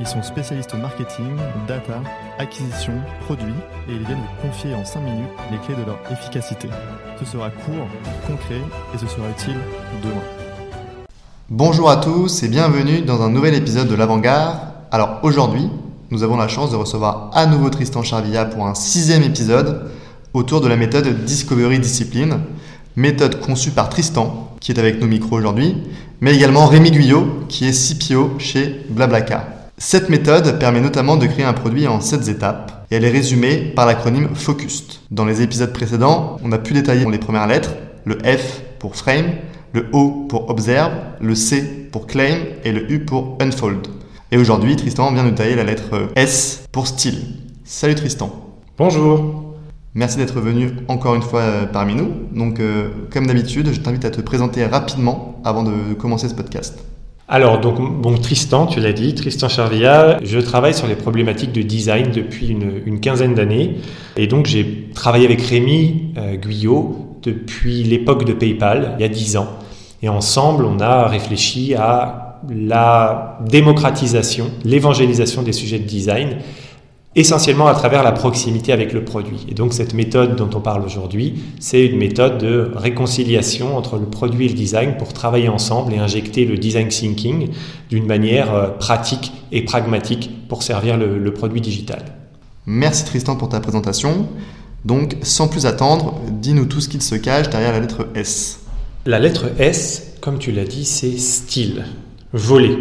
Ils sont spécialistes marketing, data, acquisition, produits et ils viennent vous confier en 5 minutes les clés de leur efficacité. Ce sera court, concret et ce sera utile demain. Bonjour à tous et bienvenue dans un nouvel épisode de l'Avant-Garde. Alors aujourd'hui, nous avons la chance de recevoir à nouveau Tristan Charvilla pour un sixième épisode autour de la méthode Discovery Discipline, méthode conçue par Tristan, qui est avec nos micros aujourd'hui, mais également Rémi Guyot, qui est CPO chez Blablacar. Cette méthode permet notamment de créer un produit en 7 étapes et elle est résumée par l'acronyme FOCUST. Dans les épisodes précédents, on a pu détailler les premières lettres, le F pour Frame, le O pour Observe, le C pour Claim et le U pour Unfold. Et aujourd'hui, Tristan vient nous détailler la lettre S pour Style. Salut Tristan. Bonjour. Merci d'être venu encore une fois euh, parmi nous. Donc, euh, comme d'habitude, je t'invite à te présenter rapidement avant de commencer ce podcast. Alors, donc, bon, Tristan, tu l'as dit, Tristan Charvilla, je travaille sur les problématiques de design depuis une, quinzaine d'années. Et donc, j'ai travaillé avec Rémi euh, Guyot depuis l'époque de PayPal, il y a dix ans. Et ensemble, on a réfléchi à la démocratisation, l'évangélisation des sujets de design essentiellement à travers la proximité avec le produit. Et donc cette méthode dont on parle aujourd'hui, c'est une méthode de réconciliation entre le produit et le design pour travailler ensemble et injecter le design thinking d'une manière euh, pratique et pragmatique pour servir le, produit digital. Merci Tristan pour ta présentation. Donc sans plus attendre, dis-nous tout ce qu'il se cache derrière la lettre S. La lettre S, comme tu l'as dit, c'est style, voler.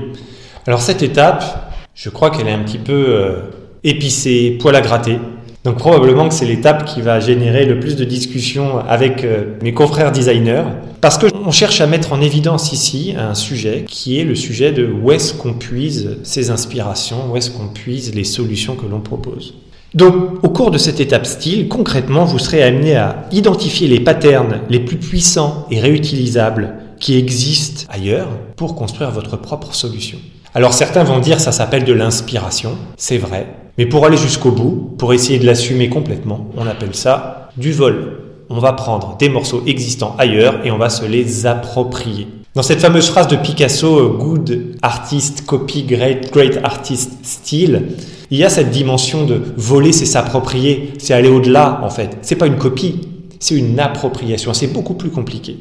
Alors cette étape, je crois qu'elle est un petit peu... Euh, épicé, poil à gratter. Donc probablement que c'est l'étape qui va générer le plus de discussions avec euh, mes confrères designers, parce que on cherche à mettre en évidence ici un sujet qui est le sujet de où est-ce qu'on puise ces inspirations, où est-ce qu'on puise les solutions que l'on propose. Donc au cours de cette étape style, concrètement, vous serez amené à identifier les patterns les plus puissants et réutilisables qui existent ailleurs pour construire votre propre solution. Alors certains vont dire ça s'appelle de l'inspiration, c'est vrai, mais pour aller jusqu'au bout, pour essayer de l'assumer complètement, on appelle ça du vol. On va prendre des morceaux existants ailleurs et on va se les approprier. Dans cette fameuse phrase de Picasso, Good artist copy great, great artist steal, il y a cette dimension de voler, c'est s'approprier, c'est aller au-delà en fait. C'est pas une copie, c'est une appropriation, c'est beaucoup plus compliqué.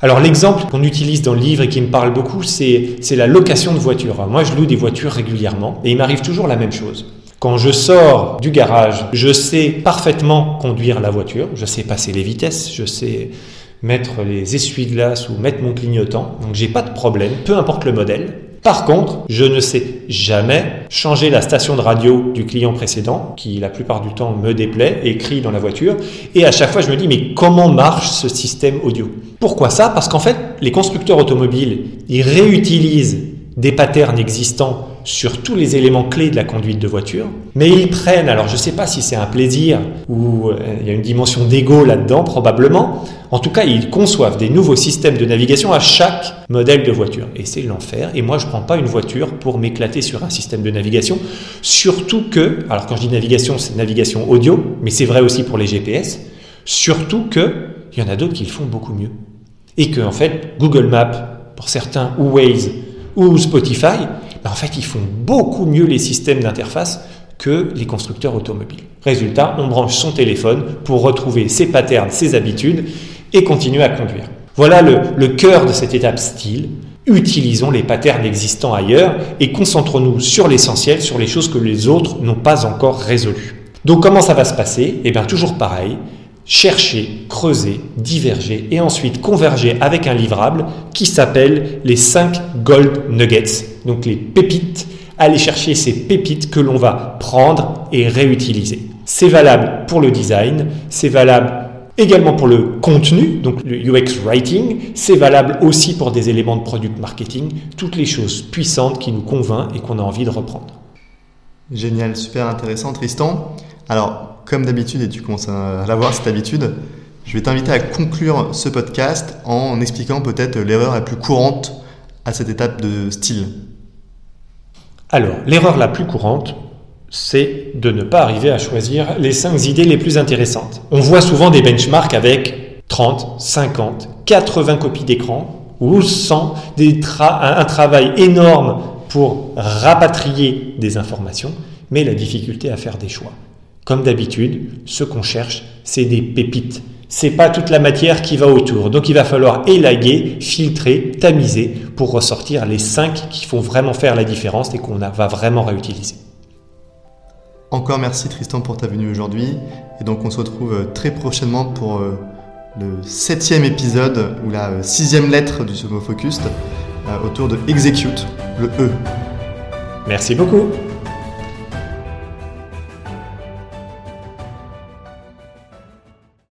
Alors l'exemple qu'on utilise dans le livre et qui me parle beaucoup, c'est la location de voitures. Moi, je loue des voitures régulièrement et il m'arrive toujours la même chose. Quand je sors du garage, je sais parfaitement conduire la voiture, je sais passer les vitesses, je sais mettre les essuie-glaces ou mettre mon clignotant, donc j'ai pas de problème, peu importe le modèle. Par contre, je ne sais jamais changer la station de radio du client précédent, qui la plupart du temps me déplaît, écrit dans la voiture, et à chaque fois je me dis mais comment marche ce système audio? Pourquoi ça? Parce qu'en fait, les constructeurs automobiles, ils réutilisent des patterns existants sur tous les éléments clés de la conduite de voiture, mais ils prennent, alors je ne sais pas si c'est un plaisir ou euh, il y a une dimension d'ego là-dedans probablement, en tout cas ils conçoivent des nouveaux systèmes de navigation à chaque modèle de voiture. Et c'est l'enfer, et moi je ne prends pas une voiture pour m'éclater sur un système de navigation, surtout que, alors quand je dis navigation c'est navigation audio, mais c'est vrai aussi pour les GPS, surtout que il y en a d'autres qui le font beaucoup mieux. Et que en fait Google Maps, pour certains, ou Waze, ou Spotify, ben, en fait, ils font beaucoup mieux les systèmes d'interface que les constructeurs automobiles. Résultat, on branche son téléphone pour retrouver ses patterns, ses habitudes et continuer à conduire. Voilà le, cœur de cette étape style. Utilisons les patterns existants ailleurs et concentrons-nous sur l'essentiel, sur les choses que les autres n'ont pas encore résolues. Donc comment ça va se passer? Eh bien toujours pareil, chercher, creuser, diverger et ensuite converger avec un livrable qui s'appelle les 5 Gold Nuggets, donc les pépites. Aller chercher ces pépites que l'on va prendre et réutiliser. C'est valable pour le design, c'est valable également pour le contenu, donc le UX writing, c'est valable aussi pour des éléments de product marketing, toutes les choses puissantes qui nous convainquent et qu'on a envie de reprendre. Génial, super intéressant Tristan. Alors, comme d'habitude, et tu commences à l'avoir cette habitude, Je vais t'inviter à conclure ce podcast en expliquant peut-être l'erreur la plus courante à cette étape de style. Alors, l'erreur la plus courante, c'est de ne pas arriver à choisir les 5 idées les plus intéressantes. On voit souvent des benchmarks avec 30, 50, 80 copies d'écran ou 100, des un travail énorme pour rapatrier des informations, mais la difficulté à faire des choix. Comme d'habitude, ce qu'on cherche, c'est des pépites. C'est pas toute la matière qui va autour. Donc il va falloir élaguer, filtrer, tamiser pour ressortir les 5 qui font vraiment faire la différence et qu'on va vraiment réutiliser. Encore merci Tristan pour ta venue aujourd'hui. Et donc on se retrouve euh, très prochainement pour euh, le septième épisode ou la euh, sixième lettre du Sumo Focus autour de Execute, le E. Merci beaucoup.